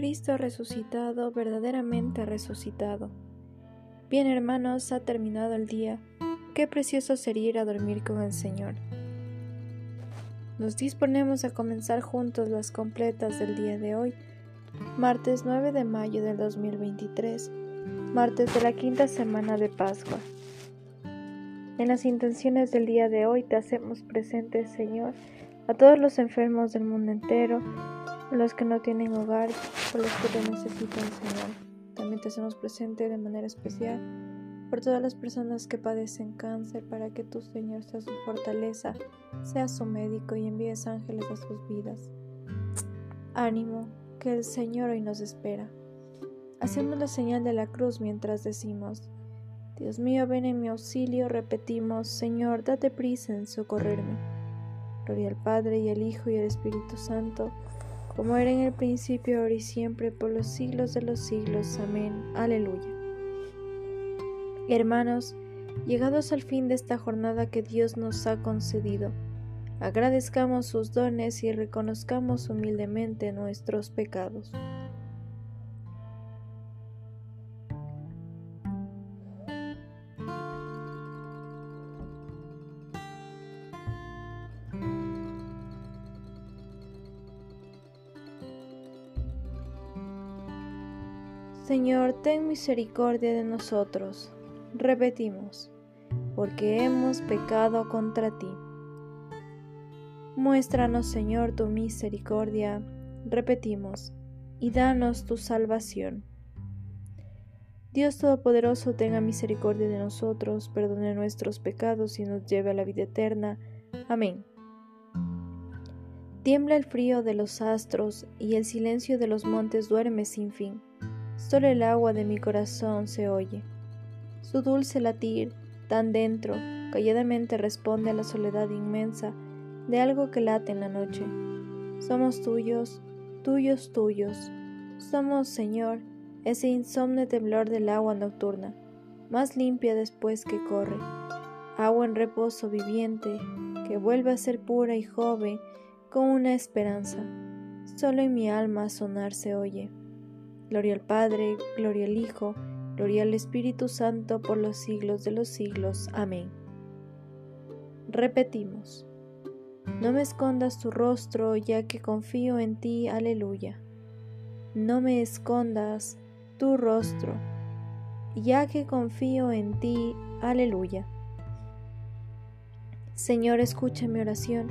Cristo resucitado, verdaderamente resucitado. Bien hermanos, ha terminado el día. Qué precioso sería ir a dormir con el Señor. Nos disponemos a comenzar juntos las completas del día de hoy, martes 9 de mayo del 2023, martes de la quinta semana de Pascua. En las intenciones del día de hoy te hacemos presente, Señor, a todos los enfermos del mundo entero, los que no tienen hogar, por los que te necesitan, Señor. También te hacemos presente de manera especial por todas las personas que padecen cáncer, para que tu Señor sea su fortaleza, sea su médico y envíes ángeles a sus vidas. Ánimo, que el Señor hoy nos espera. Hacemos la señal de la cruz mientras decimos, Dios mío, ven en mi auxilio, repetimos, Señor, date prisa en socorrerme. Gloria al Padre y al Hijo y al Espíritu Santo, como era en el principio, ahora y siempre, por los siglos de los siglos. Amén. Aleluya. Hermanos, llegados al fin de esta jornada que Dios nos ha concedido, agradezcamos sus dones y reconozcamos humildemente nuestros pecados. Señor, ten misericordia de nosotros Repetimos, porque hemos pecado contra ti. Muéstranos, Señor, tu misericordia. Repetimos, y danos tu salvación. Dios Todopoderoso tenga misericordia de nosotros, perdone nuestros pecados y nos lleve a la vida eterna. Amén. Tiembla el frío de los astros y el silencio de los montes duerme sin fin. Solo el agua de mi corazón se oye. Su dulce latir, tan dentro, calladamente responde a la soledad inmensa de algo que late en la noche. Somos tuyos, tuyos, tuyos. Somos, Señor, ese insomne temblor del agua nocturna, más limpia después que corre, agua en reposo viviente, que vuelve a ser pura y joven con una esperanza. Solo en mi alma sonar se oye. Gloria al Padre, gloria al Hijo, Gloria al Espíritu Santo por los siglos de los siglos. Amén. Repetimos. No me escondas tu rostro, ya que confío en ti. Aleluya. No me escondas tu rostro, ya que confío en ti. Aleluya. Señor, escucha mi oración.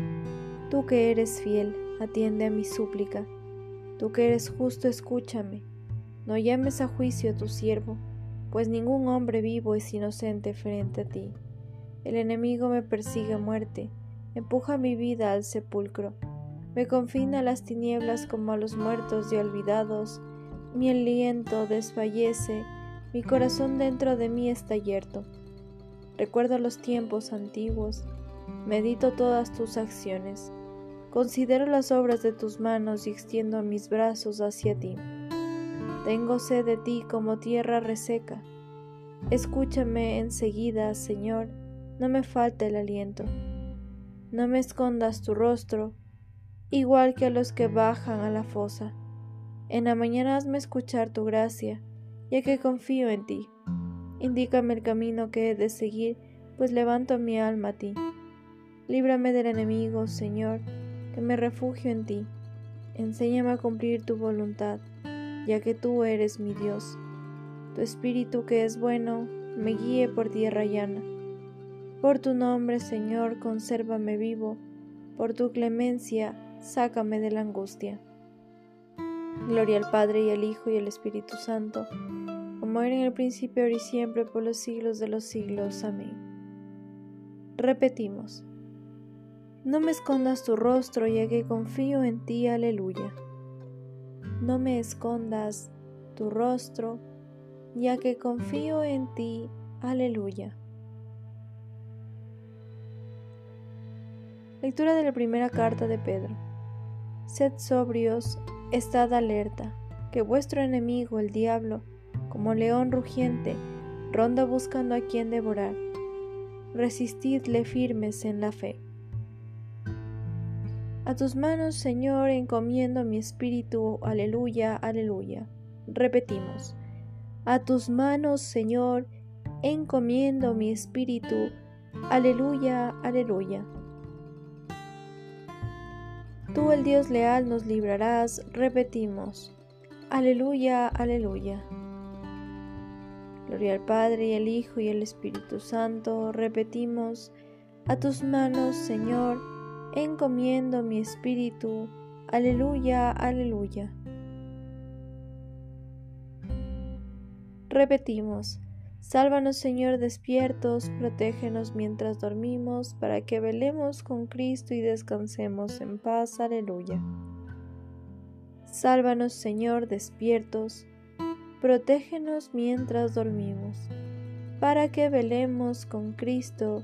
Tú que eres fiel, atiende a mi súplica. Tú que eres justo, escúchame. No llames a juicio a tu siervo pues ningún hombre vivo es inocente frente a ti. El enemigo me persigue muerte, empuja mi vida al sepulcro, me confina a las tinieblas como a los muertos y olvidados, mi aliento desfallece, mi corazón dentro de mí está yerto. Recuerdo los tiempos antiguos, medito todas tus acciones, considero las obras de tus manos y extiendo mis brazos hacia ti. Tengo sed de ti como tierra reseca. Escúchame enseguida, Señor, no me falta el aliento. No me escondas tu rostro, igual que a los que bajan a la fosa. En la mañana hazme escuchar tu gracia, ya que confío en ti. Indícame el camino que he de seguir, pues levanto mi alma a ti. Líbrame del enemigo, Señor, que me refugio en ti. Enséñame a cumplir tu voluntad ya que tú eres mi Dios. Tu espíritu que es bueno, me guíe por tierra llana. Por tu nombre, Señor, consérvame vivo, por tu clemencia, sácame de la angustia. Gloria al Padre y al Hijo y al Espíritu Santo, como era en el principio, ahora y siempre, por los siglos de los siglos. Amén. Repetimos. No me escondas tu rostro, ya que confío en ti. Aleluya no me escondas tu rostro, ya que confío en ti. Aleluya. Lectura de la primera carta de Pedro. Sed sobrios, estad alerta, que vuestro enemigo, el diablo, como león rugiente, ronda buscando a quien devorar. Resistidle firmes en la fe A tus manos, Señor, encomiendo mi espíritu. Aleluya, aleluya. Repetimos. A tus manos, Señor, encomiendo mi espíritu. Aleluya, aleluya. Tú, el Dios leal, nos librarás. Repetimos. Aleluya, aleluya. Gloria al Padre y al Hijo y al Espíritu Santo. Repetimos. A tus manos, Señor, encomiendo mi espíritu. Aleluya, aleluya. Repetimos, sálvanos Señor despiertos, protégenos mientras dormimos, para que velemos con Cristo y descansemos en paz. Aleluya. Sálvanos Señor despiertos, protégenos mientras dormimos, para que velemos con Cristo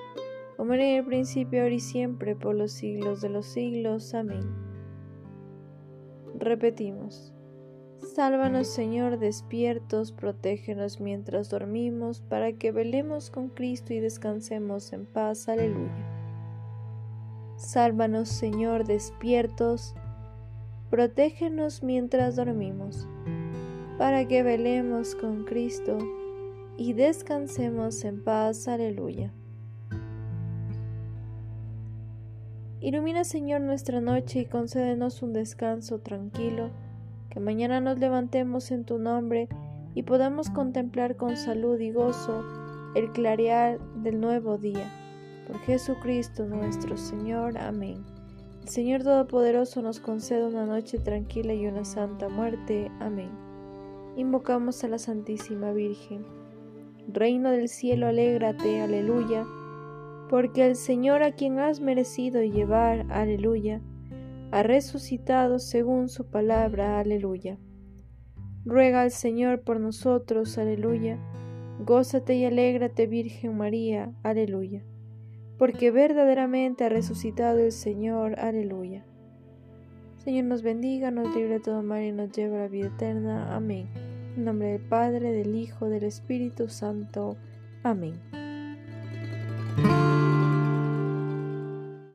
como en el principio, ahora y siempre, por los siglos de los siglos. Amén. Repetimos. Sálvanos, Señor, despiertos, protégenos mientras dormimos, para que velemos con Cristo y descansemos en paz. Aleluya. Sálvanos, Señor, despiertos, protégenos mientras dormimos, para que velemos con Cristo y descansemos en paz. Aleluya. Ilumina, Señor, nuestra noche y concédenos un descanso tranquilo, que mañana nos levantemos en tu nombre y podamos contemplar con salud y gozo el clarear del nuevo día. Por Jesucristo nuestro Señor. Amén. El Señor Todopoderoso nos conceda una noche tranquila y una santa muerte. Amén. Invocamos a la Santísima Virgen. Reino del cielo, alégrate, aleluya porque el Señor a quien has merecido llevar, aleluya, ha resucitado según su palabra, aleluya. Ruega al Señor por nosotros, aleluya. Gózate y alégrate, Virgen María, aleluya. Porque verdaderamente ha resucitado el Señor, aleluya. Señor nos bendiga, nos libre de todo mal y nos lleve a la vida eterna. Amén. En nombre del Padre, del Hijo, del Espíritu Santo. Amén.